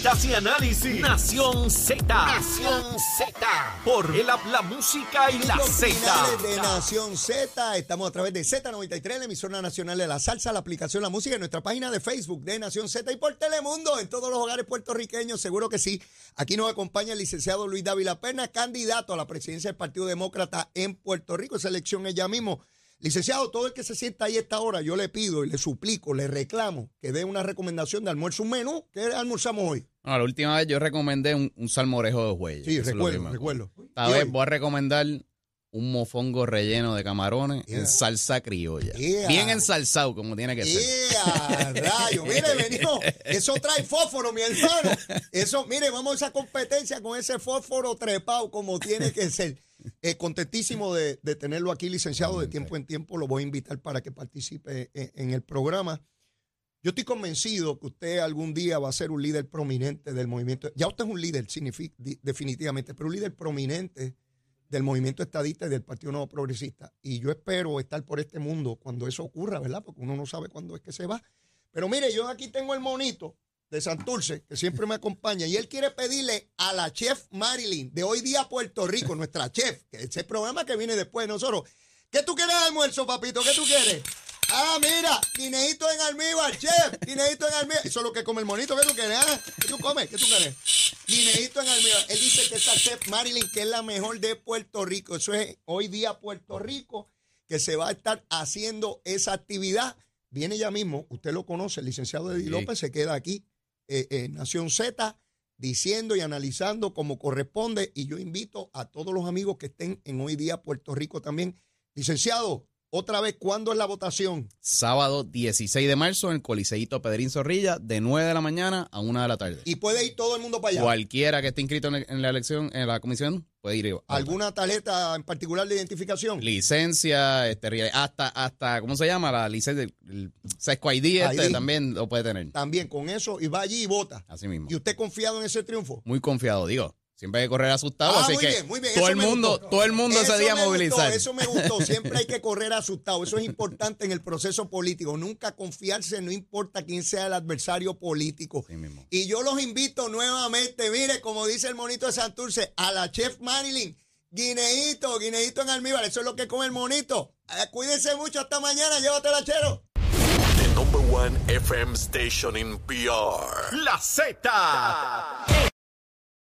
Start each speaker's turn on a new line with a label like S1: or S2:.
S1: Entrevistas y análisis. Nación Z. Nación Z. Por el habla música y la Z.
S2: de Nación Z, estamos a través de Z93, la emisora nacional de la salsa, la aplicación La Música, en nuestra página de Facebook de Nación Z y por Telemundo, en todos los hogares puertorriqueños, seguro que sí. Aquí nos acompaña el licenciado Luis Dávila Pena, candidato a la presidencia del Partido Demócrata en Puerto Rico. Esa elección es ya mismo. Licenciado, todo el que se sienta ahí a esta hora, yo le pido y le suplico, le reclamo que dé una recomendación de almuerzo, un menú. ¿Qué almorzamos hoy?
S3: No, la última vez yo recomendé un, un salmorejo de huellas.
S2: Sí, recuerdo, recuerdo.
S3: Esta
S2: ¿Y
S3: vez
S2: hoy?
S3: voy a recomendar un mofongo relleno de camarones
S2: Yeah.
S3: en salsa criolla.
S2: Yeah.
S3: Bien ensalzado, como tiene que ser.
S2: ¡Ea, rayo! Mire, venimos. Eso trae fósforo, mi hermano. Eso, mire, vamos a esa competencia con ese fósforo trepado como tiene que ser. Eh, contentísimo de, de tenerlo aquí, licenciado, de tiempo en tiempo. Lo voy a invitar para que participe en, en el programa. Yo estoy convencido que usted algún día va a ser un líder prominente del movimiento. Ya usted es un líder, definitivamente, pero un líder prominente del movimiento estadista y del Partido Nuevo Progresista. Y yo espero estar por este mundo cuando eso ocurra, ¿verdad? Porque uno no sabe cuándo es que se va. Pero mire, yo aquí tengo el monito de Santurce, que siempre me acompaña, y él quiere pedirle a la chef Marilyn de Hoy Día Puerto Rico, nuestra chef, que es el programa que viene después de nosotros. ¿Qué tú quieres de almuerzo, papito? ¿Qué tú quieres? Ah, mira, guineíto en almíbar, chef, guineíto en almíbar. Eso es lo que come el monito, ¿qué tú quieres? ah? ¿Qué tú comes? ¿Qué tú quieres? Guineíto en almíbar. Él dice que esa chef Marilyn, que es la mejor de Puerto Rico. Eso es hoy día Puerto Rico, que se va a estar haciendo esa actividad. Viene ya mismo, usted lo conoce, el licenciado Eddie
S3: Sí.
S2: López se queda aquí eh, en Nación Z diciendo y analizando como corresponde. Y yo invito a todos los amigos que estén en hoy día Puerto Rico también. Licenciado, otra vez, ¿cuándo es la votación?
S3: Sábado 16 de marzo en el Coliseíto Pedrín Zorrilla, de 9 de la mañana a 1 de la tarde.
S2: Y puede ir todo el mundo para allá.
S3: Cualquiera que esté inscrito en, en la elección, en la comisión, puede ir.
S2: ¿Alguna tarjeta en particular de identificación?
S3: Licencia, este, hasta, hasta, ¿cómo se llama? La licencia, el Sesco ID, este,
S2: ID.
S3: también lo puede tener.
S2: También con eso y va allí y vota.
S3: Así mismo.
S2: ¿Y usted confiado en ese triunfo?
S3: Muy confiado, digo. Siempre hay que correr asustado,
S2: Ah,
S3: así
S2: muy
S3: que
S2: bien, muy bien,
S3: todo
S2: eso
S3: el mundo,
S2: gustó.
S3: todo el mundo
S2: Eso
S3: ese día movilizar.
S2: Gustó, eso me gustó. Siempre hay que correr asustado. Eso es importante en el proceso político. Nunca confiarse, no importa quién sea el adversario político.
S3: Mismo.
S2: Y yo los invito nuevamente, mire, como dice el monito de Santurce, a la chef Marilyn. Guineíto, guineíto en almíbar. Eso es lo que come el monito. Eh, cuídense mucho. Hasta mañana. Llévatela, chero.
S1: The number one FM station in PR. La Z.